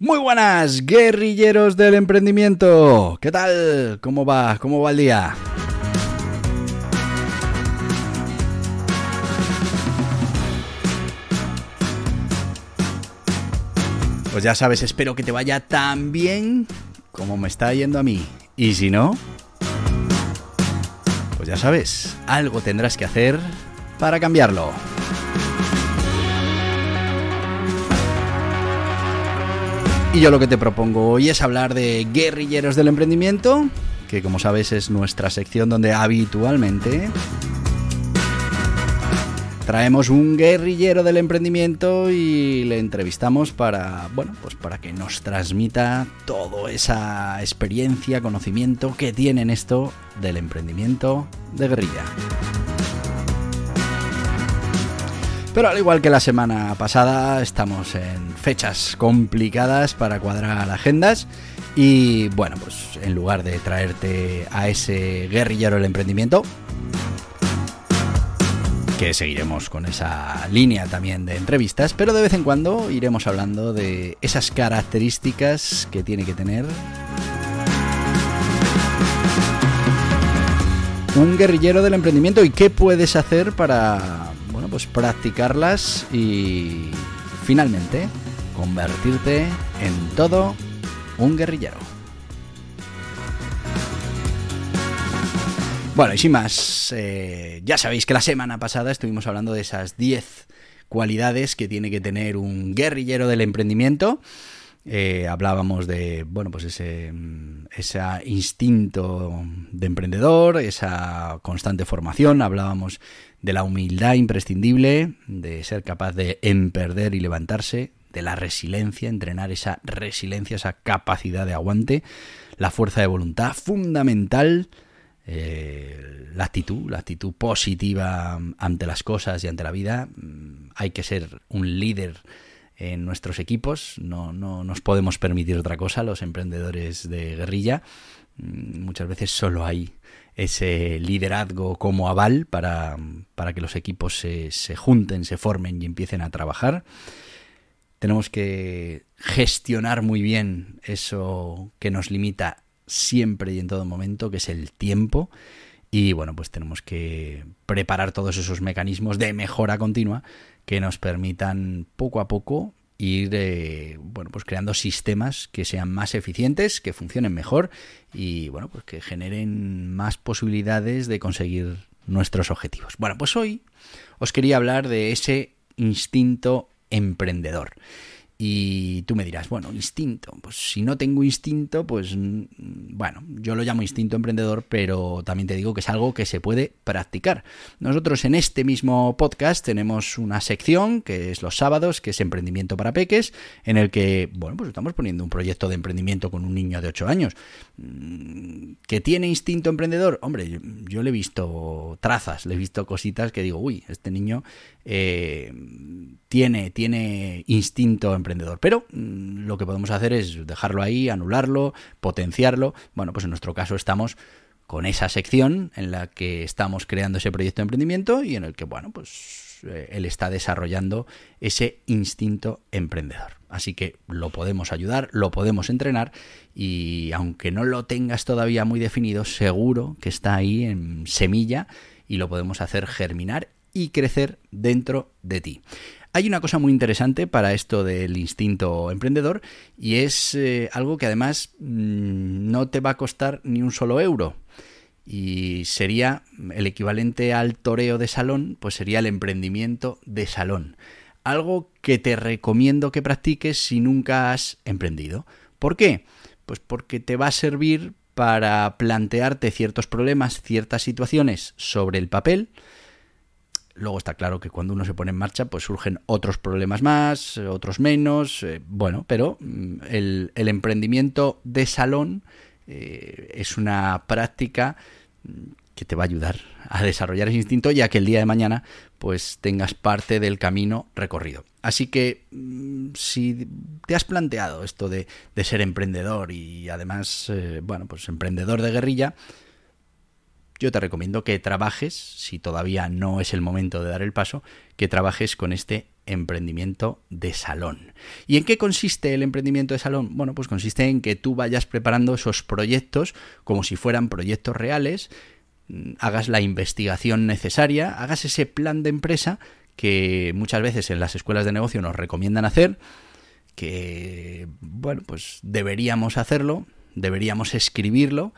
Muy buenas, guerrilleros del emprendimiento. ¿Qué tal? ¿Cómo va? ¿Cómo va el día? Pues ya sabes, espero que te vaya tan bien como me está yendo a mí. Y si no, pues ya sabes, algo tendrás que hacer para cambiarlo. Y yo lo que te propongo hoy es hablar de guerrilleros del emprendimiento, que como sabes es nuestra sección donde habitualmente traemos un guerrillero del emprendimiento y le entrevistamos para, bueno, pues para que nos transmita toda esa experiencia, conocimiento que tiene en esto del emprendimiento de guerrilla. Pero al igual que la semana pasada, estamos en fechas complicadas para cuadrar agendas. Y bueno, pues en lugar de traerte a ese guerrillero del emprendimiento, que seguiremos con esa línea también de entrevistas, pero de vez en cuando iremos hablando de esas características que tiene que tener un guerrillero del emprendimiento y qué puedes hacer para pues practicarlas y finalmente convertirte en todo un guerrillero. Bueno, y sin más, eh, ya sabéis que la semana pasada estuvimos hablando de esas 10 cualidades que tiene que tener un guerrillero del emprendimiento. Eh, hablábamos de, bueno, pues ese, ese instinto de emprendedor, esa constante formación, hablábamos de la humildad imprescindible, de ser capaz de emperder y levantarse, de la resiliencia, entrenar esa resiliencia, esa capacidad de aguante, la fuerza de voluntad fundamental, eh, la actitud, la actitud positiva ante las cosas y ante la vida. Mm, hay que ser un líder en nuestros equipos, no, no nos podemos permitir otra cosa, los emprendedores de guerrilla. Mm, muchas veces solo hay ese liderazgo como aval para, que los equipos se, se junten, se formen y empiecen a trabajar. Tenemos que gestionar muy bien eso que nos limita siempre y en todo momento, que es el tiempo. Y bueno, pues tenemos que preparar todos esos mecanismos de mejora continua que nos permitan poco a poco ir eh, bueno pues creando sistemas que sean más eficientes que funcionen mejor y bueno pues que generen más posibilidades de conseguir nuestros objetivos. Bueno pues hoy os quería hablar de ese instinto emprendedor y tú me dirás, bueno, instinto. Pues si no tengo instinto, pues mm, bueno, yo lo llamo instinto emprendedor, pero también te digo que es algo que se puede practicar. Nosotros en este mismo podcast tenemos una sección que es los sábados, que es Emprendimiento para Peques, en el que, bueno, pues estamos poniendo un proyecto de emprendimiento con un niño de 8 años. Mm, ¿Que tiene instinto emprendedor? Hombre, yo, le he visto trazas, le he visto cositas que digo, uy, este niño eh, tiene, tiene instinto emprendedor. Pero mm, lo que podemos hacer es dejarlo ahí, anularlo, potenciarlo. Bueno, pues en nuestro caso estamos con esa sección en la que estamos creando ese proyecto de emprendimiento y en el que, bueno, pues eh, él está desarrollando ese instinto emprendedor. Así que lo podemos ayudar, lo podemos entrenar y aunque no lo tengas todavía muy definido, seguro que está ahí en semilla y lo podemos hacer germinar y crecer dentro de ti. Hay una cosa muy interesante para esto del instinto emprendedor y es eh, algo que además mm, no te va a costar ni un solo euro. Y sería el equivalente al toreo de salón, pues sería el emprendimiento de salón. Algo que te recomiendo que practiques si nunca has emprendido. ¿Por qué? Pues porque te va a servir para plantearte ciertos problemas, ciertas situaciones sobre el papel, Luego está claro que cuando uno se pone en marcha, pues surgen otros problemas más, otros menos, eh, bueno, pero mm, el, emprendimiento de salón eh, es una práctica mm, que te va a ayudar a desarrollar ese instinto ya que el día de mañana pues tengas parte del camino recorrido. Así que mm, si te has planteado esto de, ser emprendedor y además, eh, bueno, pues emprendedor de guerrilla, yo te recomiendo que trabajes, si todavía no es el momento de dar el paso, que trabajes con este emprendimiento de salón. ¿Y en qué consiste el emprendimiento de salón? Bueno, pues consiste en que tú vayas preparando esos proyectos como si fueran proyectos reales, mm, hagas la investigación necesaria, hagas ese plan de empresa que muchas veces en las escuelas de negocio nos recomiendan hacer, que, bueno, pues deberíamos hacerlo, deberíamos escribirlo,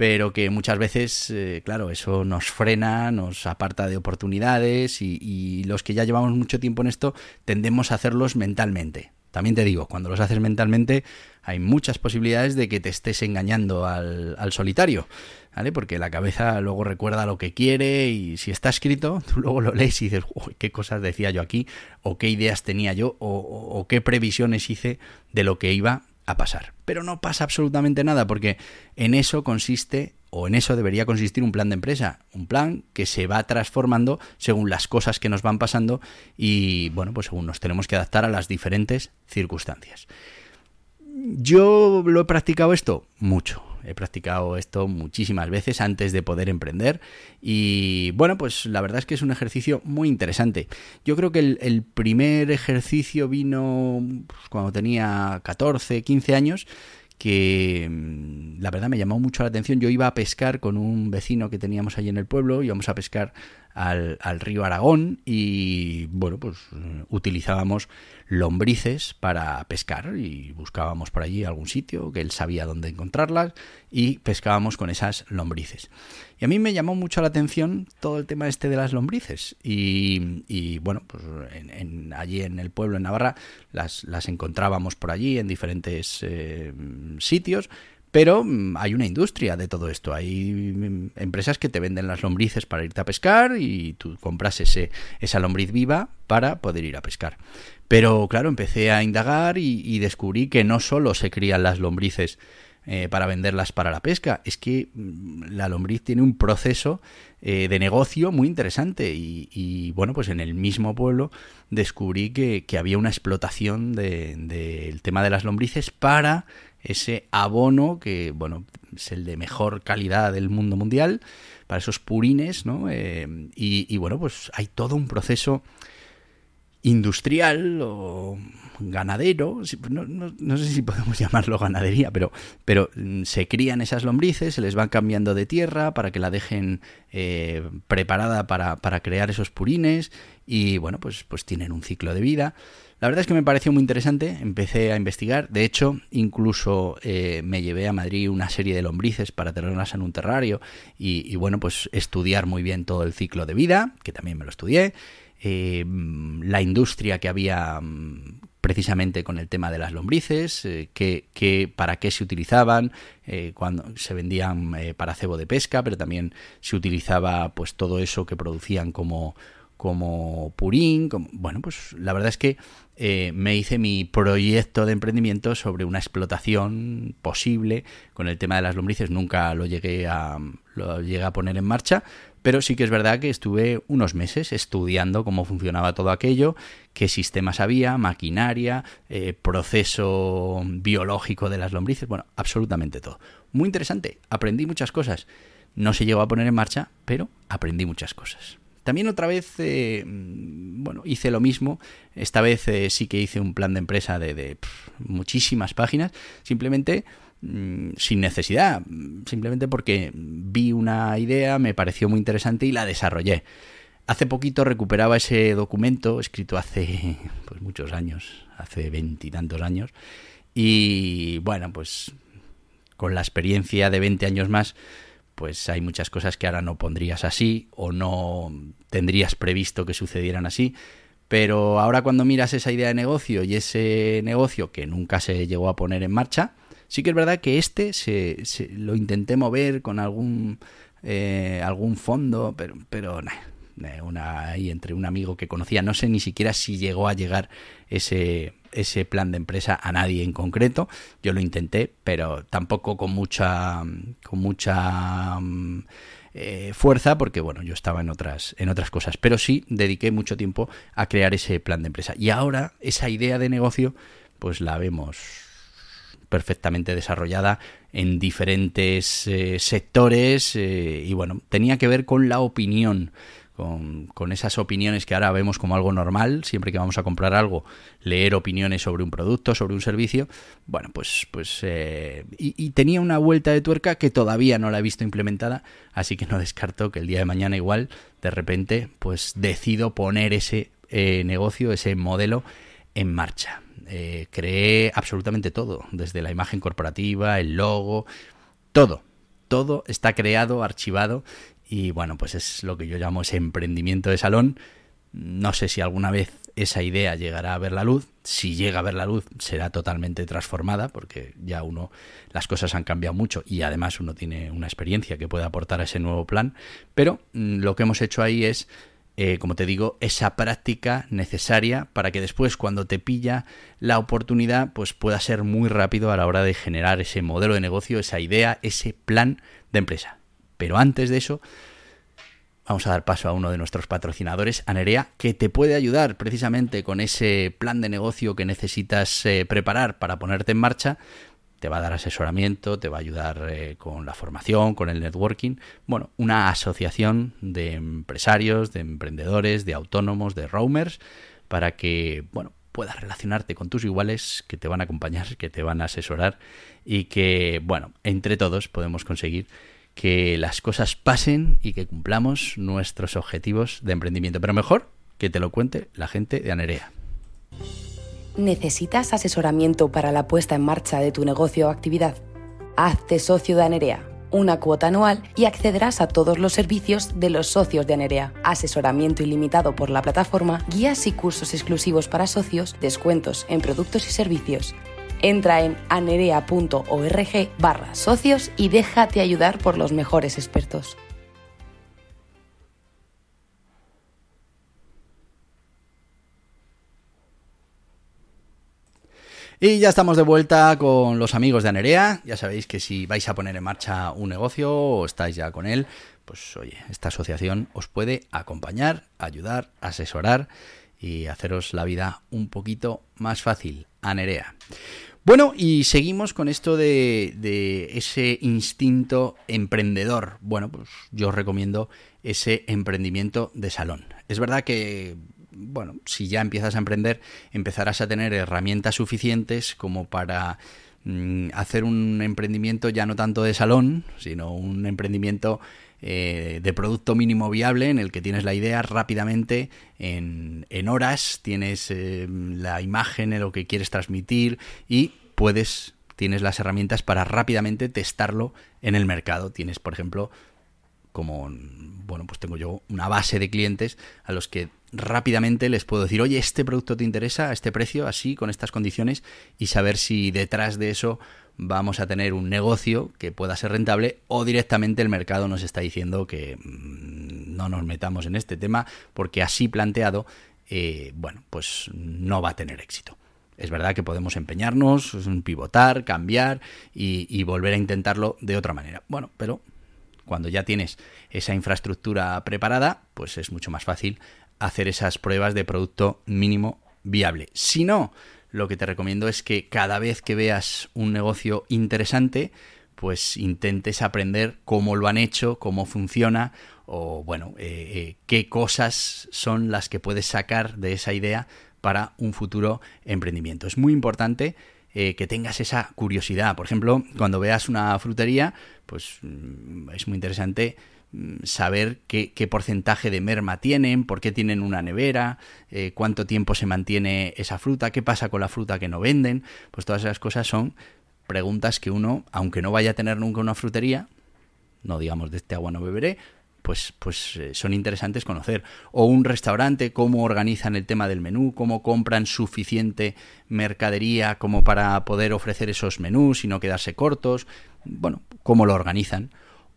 pero que muchas veces, eh, claro, eso nos frena, nos aparta de oportunidades y, los que ya llevamos mucho tiempo en esto tendemos a hacerlos mentalmente. También te digo, cuando los haces mentalmente hay muchas posibilidades de que te estés engañando al, solitario, ¿vale? Porque la cabeza luego recuerda lo que quiere y si está escrito, tú luego lo lees y dices, uy, qué cosas decía yo aquí, o qué ideas tenía yo, o qué previsiones hice de lo que iba pasar. Pero no pasa absolutamente nada porque en eso consiste o en eso debería consistir un plan de empresa, un plan que se va transformando según las cosas que nos van pasando y bueno, pues según nos tenemos que adaptar a las diferentes circunstancias. Yo lo he practicado esto mucho, He practicado esto muchísimas veces antes de poder emprender y bueno, pues la verdad es que es un ejercicio muy interesante. Yo creo que el, primer ejercicio vino pues, cuando tenía 14, 15 años que mm, la verdad me llamó mucho la atención. Yo iba a pescar con un vecino que teníamos allí en el pueblo, íbamos a pescar al, al río Aragón y bueno, pues utilizábamos lombrices para pescar y buscábamos por allí algún sitio que él sabía dónde encontrarlas y pescábamos con esas lombrices. Y a mí me llamó mucho la atención todo el tema este de las lombrices y, bueno, pues en, allí en el pueblo, en Navarra, las, las encontrábamos por allí en diferentes eh, sitios, pero mm, hay una industria de todo esto. Hay mm, empresas que te venden las lombrices para irte a pescar y tú compras ese, esa lombriz viva para poder ir a pescar. Pero claro, empecé a indagar y, descubrí que no solo se crían las lombrices eh, para venderlas para la pesca, es que mm, la lombriz tiene un proceso eh, de negocio muy interesante y, bueno, pues en el mismo pueblo descubrí que, había una explotación del tema de las lombrices para ese abono que, bueno, es el de mejor calidad del mundo mundial, para esos purines, ¿no? Eh, y, bueno, pues hay todo un proceso industrial o ganadero, no, sé si podemos llamarlo ganadería, pero, pero mm, se crían esas lombrices, se les van cambiando de tierra para que la dejen eh, preparada para, para crear esos purines y bueno, pues, pues tienen un ciclo de vida. La verdad es que me pareció muy interesante, empecé a investigar, de hecho incluso eh, me llevé a Madrid una serie de lombrices para tenerlas en un terrario y, bueno, pues estudiar muy bien todo el ciclo de vida, que también me lo estudié, eh, la industria que había mm, precisamente con el tema de las lombrices, eh, que, para qué se utilizaban, cuando se vendían para cebo de pesca, pero también se utilizaba pues todo eso que producían como como Purín, bueno, pues la verdad es que eh, me hice mi proyecto de emprendimiento sobre una explotación posible con el tema de las lombrices. Nunca lo llegué a, lo llegué a poner en marcha, pero sí que es verdad que estuve unos meses estudiando cómo funcionaba todo aquello, qué sistemas había, maquinaria, eh, proceso biológico de las lombrices, bueno, absolutamente todo. Muy interesante, aprendí muchas cosas. No se llegó a poner en marcha, pero aprendí muchas cosas. También otra vez, eh, bueno, hice lo mismo. Esta vez eh, sí que hice un plan de empresa de, muchísimas páginas, simplemente mm, sin necesidad, simplemente porque vi una idea, me pareció muy interesante y la desarrollé. Hace poquito recuperaba ese documento escrito hace pues, muchos años, hace veintitantos años, y bueno, pues con la experiencia de 20 años más, pues hay muchas cosas que ahora no pondrías así o no tendrías previsto que sucedieran así. Pero ahora cuando miras esa idea de negocio y ese negocio que nunca se llegó a poner en marcha, sí que es verdad que este se, lo intenté mover con algún, eh, algún fondo, pero, pero eh, una, entre un amigo que conocía, no sé ni siquiera si llegó a llegar ese, ese plan de empresa a nadie en concreto. Yo lo intenté, pero tampoco con mucha, con mucha mm, eh, fuerza, porque bueno, yo estaba en otras, en otras cosas. Pero sí dediqué mucho tiempo a crear ese plan de empresa. Y ahora esa idea de negocio, pues la vemos perfectamente desarrollada en diferentes eh, sectores eh, y bueno, tenía que ver con la opinión. Con, esas opiniones que ahora vemos como algo normal, siempre que vamos a comprar algo, leer opiniones sobre un producto, sobre un servicio, bueno, pues, pues eh, y, tenía una vuelta de tuerca que todavía no la he visto implementada, así que no descarto que el día de mañana igual, de repente, pues decido poner ese negocio, ese modelo en marcha. Eh, creé absolutamente todo, desde la imagen corporativa, el logo, todo, todo está creado, archivado y bueno, pues es lo que yo llamo ese emprendimiento de salón. No sé si alguna vez esa idea llegará a ver la luz. Si llega a ver la luz, será totalmente transformada, porque ya uno, las cosas han cambiado mucho y además uno tiene una experiencia que puede aportar a ese nuevo plan. Pero mm, lo que hemos hecho ahí es eh, como te digo, esa práctica necesaria para que después, cuando te pilla la oportunidad, pues pueda ser muy rápido a la hora de generar ese modelo de negocio, esa idea, ese plan de empresa. Pero antes de eso, vamos a dar paso a uno de nuestros patrocinadores, Anerea, que te puede ayudar precisamente con ese plan de negocio que necesitas eh, preparar para ponerte en marcha te va a dar asesoramiento, te va a ayudar eh, con la formación, con el networking. Bueno, una asociación de empresarios, de emprendedores, de autónomos, de roamers, para que, bueno, puedas relacionarte con tus iguales que te van a acompañar, que te van a asesorar y que, bueno, entre todos podemos conseguir que las cosas pasen y que cumplamos nuestros objetivos de emprendimiento. Pero mejor que te lo cuente la gente de Anerea. ¿Necesitas asesoramiento para la puesta en marcha de tu negocio o actividad? Hazte socio de Anerea, una cuota anual y accederás a todos los servicios de los socios de Anerea. Asesoramiento ilimitado por la plataforma, guías y cursos exclusivos para socios, descuentos en productos y servicios. Entra en anerea.org barra socios y déjate ayudar por los mejores expertos. Y ya estamos de vuelta con los amigos de Anerea. Ya sabéis que si vais a poner en marcha un negocio o estáis ya con él, pues oye, esta asociación os puede acompañar, ayudar, asesorar y haceros la vida un poquito más fácil. Anerea. Bueno, y seguimos con esto de, de, ese instinto emprendedor. Bueno, pues yo recomiendo ese emprendimiento de salón. Es verdad que bueno, si ya empiezas a emprender, empezarás a tener herramientas suficientes como para mm, hacer un emprendimiento ya no tanto de salón, sino un emprendimiento eh, de producto mínimo viable en el que tienes la idea rápidamente en, horas, tienes eh, la imagen en lo que quieres transmitir y puedes, tienes las herramientas para rápidamente testarlo en el mercado. Tienes, por ejemplo, como, bueno, pues tengo yo una base de clientes a los que rápidamente les puedo decir, oye, este producto te interesa a este precio, así, con estas condiciones, y saber si detrás de eso vamos a tener un negocio que pueda ser rentable o directamente el mercado nos está diciendo que mm, no nos metamos en este tema porque así planteado, eh, bueno, pues no va a tener éxito. Es verdad que podemos empeñarnos, pivotar, cambiar y, y volver a intentarlo de otra manera. Bueno, pero cuando ya tienes esa infraestructura preparada, pues es mucho más fácil hacer esas pruebas de producto mínimo viable. Si no, lo que te recomiendo es que cada vez que veas un negocio interesante, pues intentes aprender cómo lo han hecho, cómo funciona o bueno, eh, eh, qué cosas son las que puedes sacar de esa idea para un futuro emprendimiento. Es muy importante eh, que tengas esa curiosidad. Por ejemplo, cuando veas una frutería, pues mm, es muy interesante saber qué, porcentaje de merma tienen, por qué tienen una nevera, eh, cuánto tiempo se mantiene esa fruta, qué pasa con la fruta que no venden, pues todas esas cosas son preguntas que uno, aunque no vaya a tener nunca una frutería, no digamos de este agua no beberé, pues, pues eh, son interesantes conocer. O un restaurante, cómo organizan el tema del menú, cómo compran suficiente mercadería como para poder ofrecer esos menús y no quedarse cortos, bueno, cómo lo organizan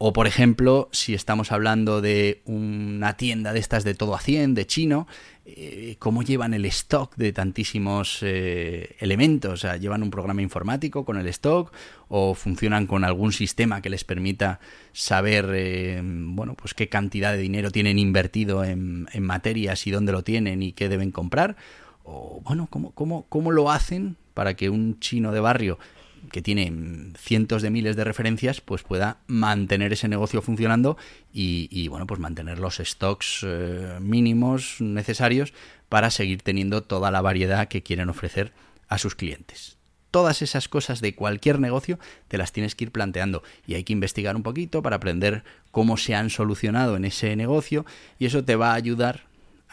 O por ejemplo, si estamos hablando de una tienda de estas de todo a 100, de chino, eh, cómo llevan el stock de tantísimos eh, elementos. O sea, llevan un programa informático con el stock o funcionan con algún sistema que les permita saber, eh, bueno, pues qué cantidad de dinero tienen invertido en, en, materias y dónde lo tienen y qué deben comprar. O, bueno, cómo, cómo, cómo lo hacen para que un chino de barrio que tiene cientos de miles de referencias, pues pueda mantener ese negocio funcionando y, bueno, pues mantener los stocks eh, mínimos necesarios para seguir teniendo toda la variedad que quieren ofrecer a sus clientes. Todas esas cosas de cualquier negocio te las tienes que ir planteando y hay que investigar un poquito para aprender cómo se han solucionado en ese negocio y eso te va a ayudar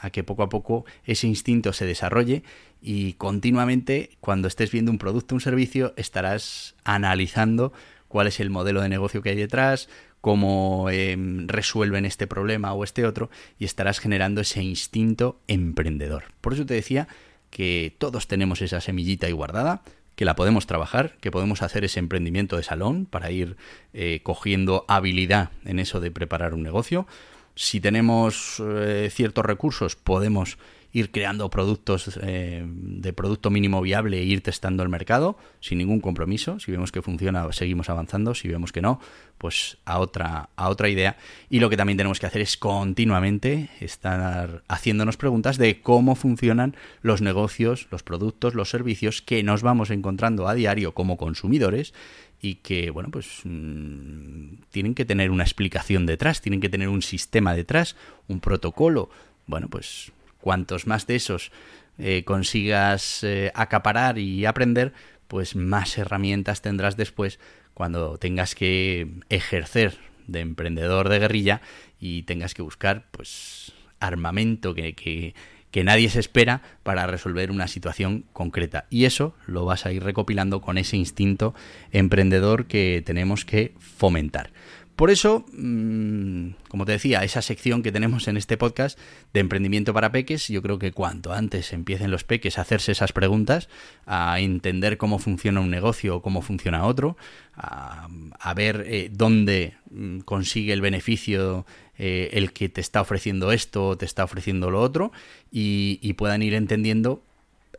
a que poco a poco ese instinto se desarrolle y continuamente cuando estés viendo un producto un servicio estarás analizando cuál es el modelo de negocio que hay detrás, cómo em, resuelven este problema o este otro y estarás generando ese instinto emprendedor. Por eso te decía que todos tenemos esa semillita ahí guardada, que la podemos trabajar, que podemos hacer ese emprendimiento de salón para ir eh, cogiendo habilidad en eso de preparar un negocio. Si tenemos eh, ciertos recursos, podemos ir creando productos eh, de producto mínimo viable e ir testando el mercado sin ningún compromiso. Si vemos que funciona, seguimos avanzando. Si vemos que no, pues a otra, a otra idea. Y lo que también tenemos que hacer es continuamente estar haciéndonos preguntas de cómo funcionan los negocios, los productos, los servicios que nos vamos encontrando a diario como consumidores y que, bueno, pues mm, tienen que tener una explicación detrás, tienen que tener un sistema detrás, un protocolo. Bueno, pues cuantos más de esos eh, consigas eh, acaparar y aprender, pues más herramientas tendrás después cuando tengas que ejercer de emprendedor de guerrilla y tengas que buscar pues armamento que, que, que nadie se espera para resolver una situación concreta. Y eso lo vas a ir recopilando con ese instinto emprendedor que tenemos que fomentar. Por eso, mm, como te decía, esa sección que tenemos en este podcast de emprendimiento para peques, yo creo que cuanto antes empiecen los peques a hacerse esas preguntas, a entender cómo funciona un negocio o cómo funciona otro, a, ver eh, dónde mm, consigue el beneficio eh, el que te está ofreciendo esto o te está ofreciendo lo otro, y, y puedan ir entendiendo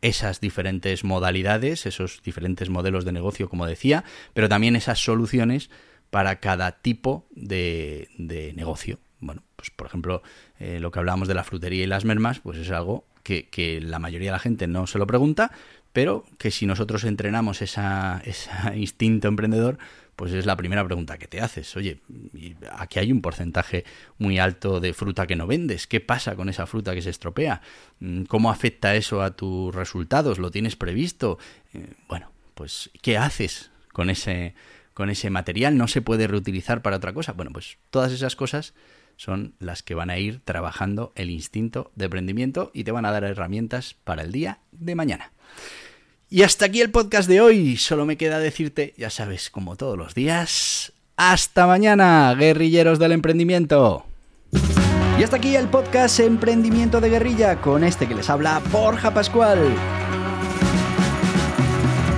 esas diferentes modalidades, esos diferentes modelos de negocio, como decía, pero también esas soluciones para cada tipo de, negocio. Bueno, pues por ejemplo, eh, lo que hablábamos de la frutería y las mermas, pues es algo que, la mayoría de la gente no se lo pregunta, pero que si nosotros entrenamos ese instinto emprendedor, pues es la primera pregunta que te haces. Oye, aquí hay un porcentaje muy alto de fruta que no vendes. ¿Qué pasa con esa fruta que se estropea? Mm, ¿Cómo afecta eso a tus resultados? ¿Lo tienes previsto? Eh, bueno, pues ¿qué haces con ese con ese material, no se puede reutilizar para otra cosa. Bueno, pues todas esas cosas son las que van a ir trabajando el instinto de emprendimiento y te van a dar herramientas para el día de mañana. Y hasta aquí el podcast de hoy. Solo me queda decirte, ya sabes, como todos los días, hasta mañana, guerrilleros del emprendimiento. Y hasta aquí el podcast Emprendimiento de Guerrilla con este que les habla Borja Pascual.